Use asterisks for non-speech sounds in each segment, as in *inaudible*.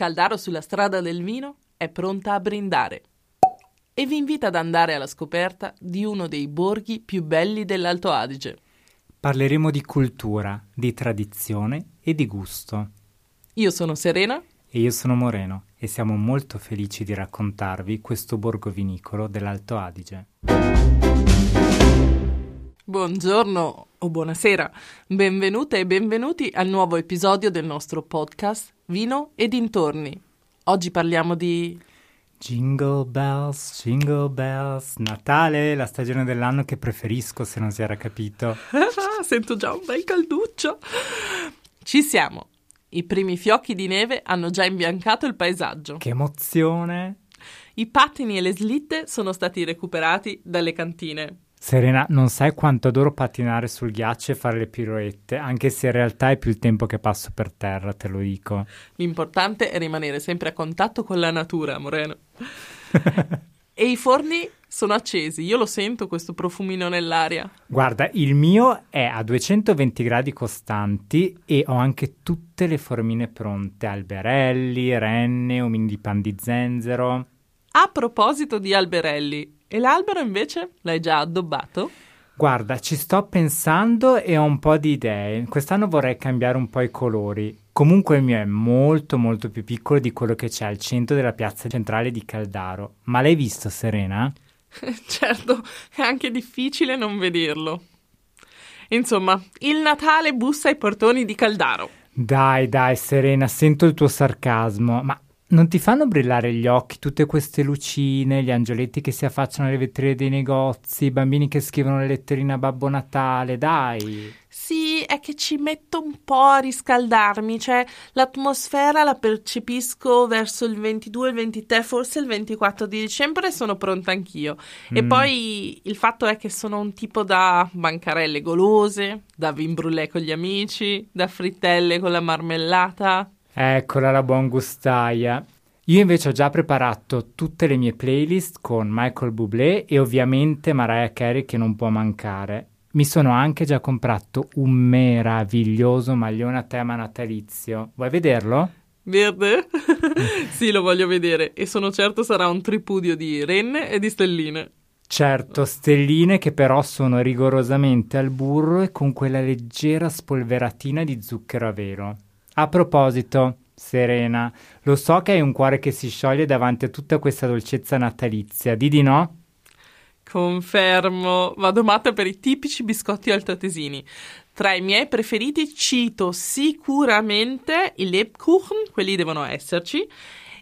Caldaro sulla strada del vino è pronta a brindare e vi invita ad andare alla scoperta di uno dei borghi più belli dell'Alto Adige. Parleremo di cultura, di tradizione e di gusto. Io sono Serena e io sono Moreno e siamo molto felici di raccontarvi questo borgo vinicolo dell'Alto Adige. Buongiorno o buonasera, benvenute e benvenuti al nuovo episodio del nostro podcast Vino e dintorni. Oggi parliamo di Jingle bells, jingle bells, Natale, la stagione dell'anno che preferisco se non si era capito. *laughs* Sento già un bel calduccio. Ci siamo. I primi fiocchi di neve hanno già imbiancato il paesaggio. Che emozione! I pattini e le slitte sono stati recuperati dalle cantine. Serena, non sai quanto adoro pattinare sul ghiaccio e fare le piroette, anche se in realtà è più il tempo che passo per terra, te lo dico. L'importante è rimanere sempre a contatto con la natura, Moreno. *laughs* e i forni sono accesi, io lo sento questo profumino nell'aria. Guarda, il mio è a 220 gradi costanti e ho anche tutte le formine pronte, alberelli, renne, omini di pan di zenzero. A proposito di alberelli, e l'albero invece l'hai già addobbato? Guarda, ci sto pensando e ho un po' di idee. Quest'anno vorrei cambiare un po' i colori. Comunque il mio è molto molto più piccolo di quello che c'è al centro della piazza centrale di Caldaro. Ma l'hai visto, Serena? *laughs* certo, è anche difficile non vederlo. Insomma, il Natale bussa ai portoni di Caldaro. Dai, dai, Serena, sento il tuo sarcasmo, ma non ti fanno brillare gli occhi tutte queste lucine, gli angioletti che si affacciano alle vetrine dei negozi, i bambini che scrivono le letterine a Babbo Natale, dai? Sì, è che ci metto un po' a riscaldarmi, cioè l'atmosfera la percepisco verso il 22, il 23, forse il 24 di dicembre e sono pronta anch'io. Mm. E poi il fatto è che sono un tipo da bancarelle golose, da vin brûlé con gli amici, da frittelle con la marmellata. Eccola la buon gustaia. Io invece ho già preparato tutte le mie playlist con Michael Bublé e ovviamente Mariah Carey che non può mancare. Mi sono anche già comprato un meraviglioso maglione a tema natalizio. Vuoi vederlo? Verde? *laughs* sì, lo voglio vedere e sono certo sarà un tripudio di renne e di stelline. Certo, stelline che però sono rigorosamente al burro e con quella leggera spolveratina di zucchero a velo. A proposito, Serena, lo so che hai un cuore che si scioglie davanti a tutta questa dolcezza natalizia, di di no? Confermo, vado matta per i tipici biscotti altoatesini. Tra i miei preferiti cito sicuramente i Lebkuchen, quelli devono esserci,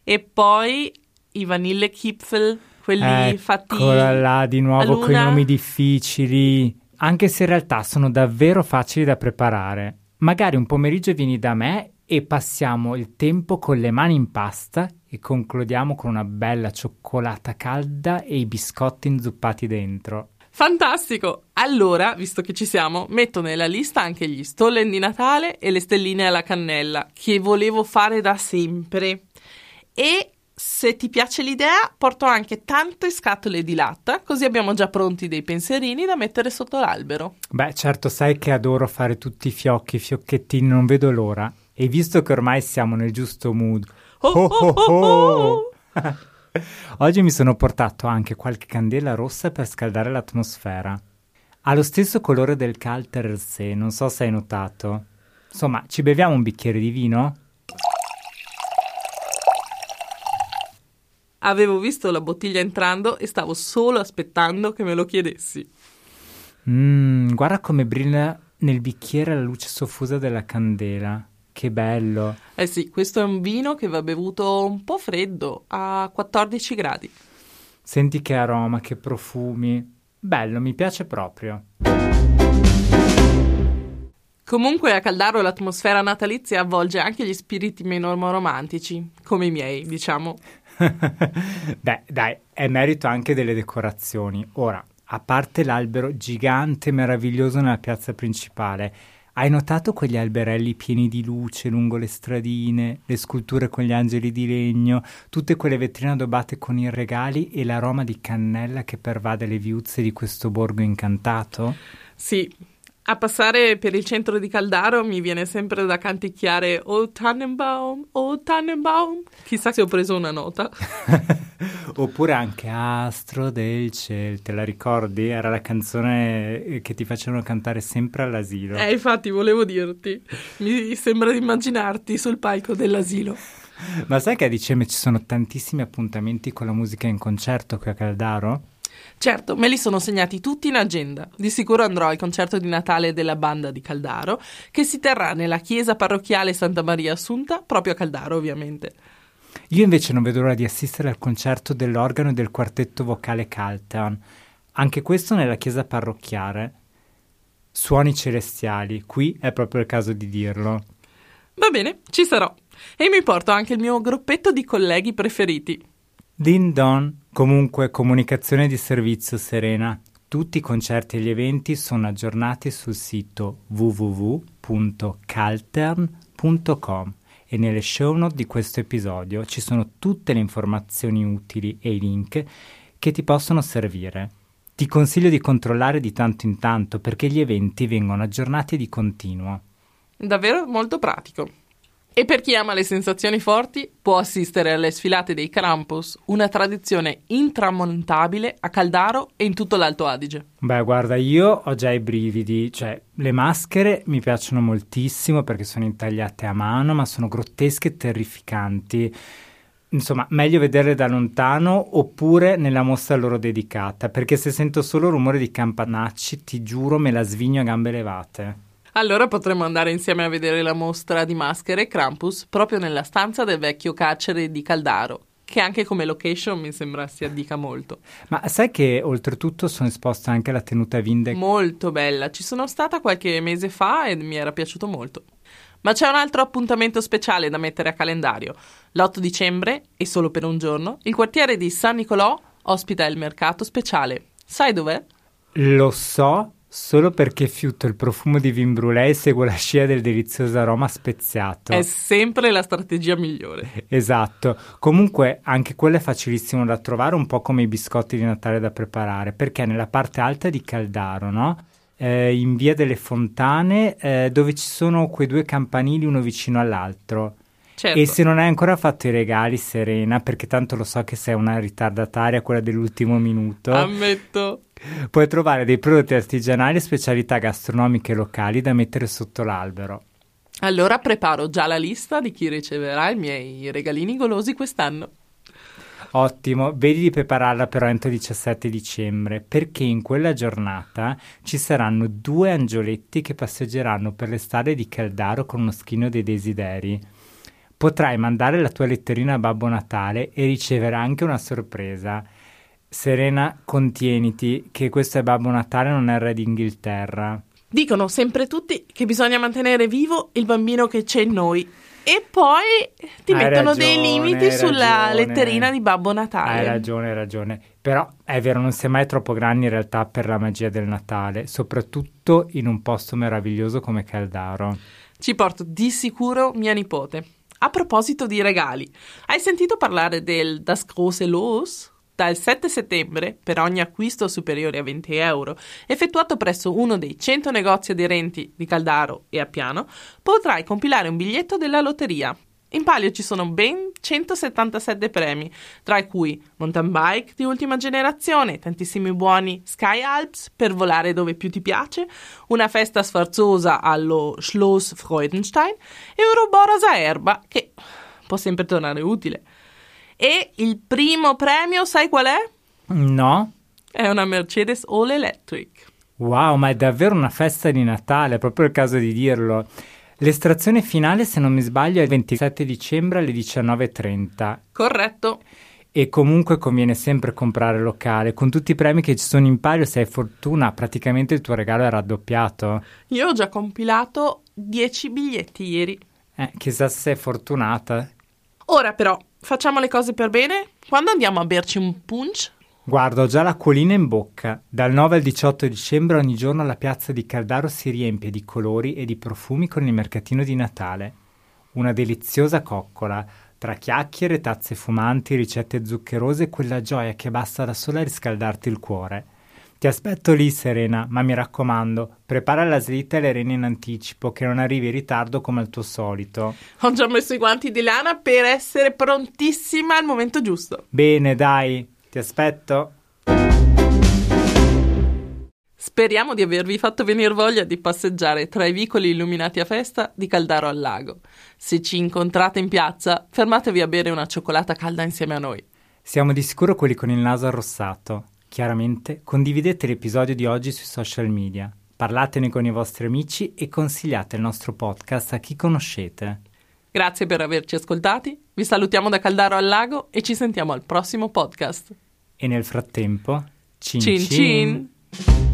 e poi i Vanillekipfel, quelli Eccola fatti là di nuovo con i nomi difficili, anche se in realtà sono davvero facili da preparare. Magari un pomeriggio vieni da me e passiamo il tempo con le mani in pasta e concludiamo con una bella cioccolata calda e i biscotti inzuppati dentro. Fantastico! Allora, visto che ci siamo, metto nella lista anche gli stollen di Natale e le stelline alla cannella, che volevo fare da sempre. E se ti piace l'idea, porto anche tante scatole di latta, così abbiamo già pronti dei pensierini da mettere sotto l'albero. Beh, certo, sai che adoro fare tutti i fiocchi, i fiocchettini, non vedo l'ora. E visto che ormai siamo nel giusto mood, oh, oh, oh, *laughs* oggi mi sono portato anche qualche candela rossa per scaldare l'atmosfera. Ha lo stesso colore del Caltersee, non so se hai notato. Insomma, ci beviamo un bicchiere di vino? Avevo visto la bottiglia entrando e stavo solo aspettando che me lo chiedessi. Mmm, guarda come brilla nel bicchiere la luce soffusa della candela. Che bello. Eh sì, questo è un vino che va bevuto un po' freddo, a 14 gradi. Senti che aroma, che profumi. Bello, mi piace proprio. Comunque a Caldaro l'atmosfera natalizia avvolge anche gli spiriti meno romantici, come i miei, diciamo. *laughs* Beh, dai, è merito anche delle decorazioni. Ora, a parte l'albero gigante meraviglioso nella piazza principale, hai notato quegli alberelli pieni di luce lungo le stradine, le sculture con gli angeli di legno, tutte quelle vetrine addobbate con i regali e l'aroma di cannella che pervade le viuzze di questo borgo incantato? Sì, A passare per il centro di Caldaro mi viene sempre da canticchiare Oh Tannenbaum, oh Tannenbaum. Chissà se ho preso una nota. *laughs* Oppure anche Astro del cielo, te la ricordi? Era la canzone che ti facevano cantare sempre all'asilo. Eh, infatti volevo dirti, mi sembra di immaginarti sul palco dell'asilo. Ma sai che a dicembre ci sono tantissimi appuntamenti con la musica in concerto qui a Caldaro? Certo, me li sono segnati tutti in agenda. Di sicuro andrò al concerto di Natale della banda di Caldaro, che si terrà nella chiesa parrocchiale Santa Maria Assunta, proprio a Caldaro ovviamente. Io invece non vedo l'ora di assistere al concerto dell'organo e del quartetto vocale Calteon, anche questo nella chiesa parrocchiale. Suoni celestiali, qui è proprio il caso di dirlo. Va bene, ci sarò. E mi porto anche il mio gruppetto di colleghi preferiti. Din Don, comunque comunicazione di servizio serena. Tutti i concerti e gli eventi sono aggiornati sul sito www.caltern.com e nelle show note di questo episodio ci sono tutte le informazioni utili e i link che ti possono servire. Ti consiglio di controllare di tanto in tanto perché gli eventi vengono aggiornati di continuo. Davvero molto pratico. E per chi ama le sensazioni forti, può assistere alle sfilate dei Krampus, una tradizione intramontabile a Caldaro e in tutto l'Alto Adige. Beh, guarda, io ho già i brividi, cioè le maschere mi piacciono moltissimo perché sono intagliate a mano, ma sono grottesche e terrificanti. Insomma, meglio vederle da lontano oppure nella mostra loro dedicata, perché se sento solo rumore di campanacci, ti giuro me la svigno a gambe levate. Allora potremmo andare insieme a vedere la mostra di maschere Krampus proprio nella stanza del vecchio carcere di Caldaro, che anche come location mi sembra si addica molto. Ma sai che oltretutto sono esposta anche alla tenuta Vinde? Molto bella, ci sono stata qualche mese fa e mi era piaciuto molto. Ma c'è un altro appuntamento speciale da mettere a calendario. L'8 dicembre, e solo per un giorno, il quartiere di San Nicolò ospita il mercato speciale. Sai dov'è? Lo so, Solo perché fiuto il profumo di vin brûlé e seguo la scia del delizioso aroma speziato. È sempre la strategia migliore. Esatto. Comunque anche quello è facilissimo da trovare, un po' come i biscotti di Natale da preparare, perché nella parte alta di Caldaro, no? Eh, in via delle Fontane, eh, dove ci sono quei due campanili uno vicino all'altro. Certo. E se non hai ancora fatto i regali, Serena, perché tanto lo so che sei una ritardataria, quella dell'ultimo minuto. Ammetto. Puoi trovare dei prodotti artigianali e specialità gastronomiche locali da mettere sotto l'albero. Allora preparo già la lista di chi riceverà i miei regalini golosi quest'anno. Ottimo, vedi di prepararla però entro il 17 dicembre, perché in quella giornata ci saranno due angioletti che passeggeranno per le strade di Caldaro con uno schino dei desideri. Potrai mandare la tua letterina a Babbo Natale e ricevere anche una sorpresa. Serena, contieniti che questo è Babbo Natale, non è il re d'Inghilterra. Dicono sempre tutti che bisogna mantenere vivo il bambino che c'è in noi. E poi ti Hai mettono ragione, dei limiti sulla ragione. letterina di Babbo Natale. Hai ragione, hai ragione. Però è vero, non sei mai troppo grandi in realtà per la magia del Natale, soprattutto in un posto meraviglioso come Caldaro. Ci porto di sicuro mia nipote. A proposito di regali, hai sentito parlare del Das große Los? Dal 7 settembre, per ogni acquisto superiore a 20 euro, effettuato presso uno dei 100 negozi aderenti di Caldaro e Appiano, potrai compilare un biglietto della lotteria. In palio ci sono ben 177 premi, tra cui mountain bike di ultima generazione, tantissimi buoni Sky Alps per volare dove più ti piace, una festa sfarzosa allo Schloss Freudenstein e un Roboras a erba che può sempre tornare utile. E il primo premio, sai qual è? No? È una Mercedes All Electric. Wow, ma è davvero una festa di Natale, è proprio il caso di dirlo. L'estrazione finale, se non mi sbaglio, è il 27 dicembre alle 19.30 Corretto. e comunque conviene sempre comprare locale. Con tutti i premi che ci sono in palio, se hai fortuna, praticamente il tuo regalo è raddoppiato. Io ho già compilato 10 biglietti ieri. Eh, chissà se sei fortunata. Ora però, facciamo le cose per bene? Quando andiamo a berci un punch? Guarda, ho già l'acquolina in bocca. Dal 9 al 18 dicembre ogni giorno la piazza di Caldaro si riempie di colori e di profumi con il mercatino di Natale. Una deliziosa coccola, tra chiacchiere, tazze fumanti, ricette zuccherose e quella gioia che basta da sola a riscaldarti il cuore. Ti aspetto lì, Serena, ma mi raccomando, prepara la slitta e le rene in anticipo, che non arrivi in ritardo come al tuo solito. Ho già messo i guanti di lana per essere prontissima al momento giusto. Bene, dai, ti aspetto. Speriamo di avervi fatto venire voglia di passeggiare tra i vicoli illuminati a festa di Caldaro al Lago. Se ci incontrate in piazza, fermatevi a bere una cioccolata calda insieme a noi. Siamo di sicuro quelli con il naso arrossato. Chiaramente condividete l'episodio di oggi sui social media, parlatene con i vostri amici e consigliate il nostro podcast a chi conoscete. Grazie per averci ascoltati, vi salutiamo da Caldaro al Lago e ci sentiamo al prossimo podcast. E nel frattempo, cin Cin cin! cin!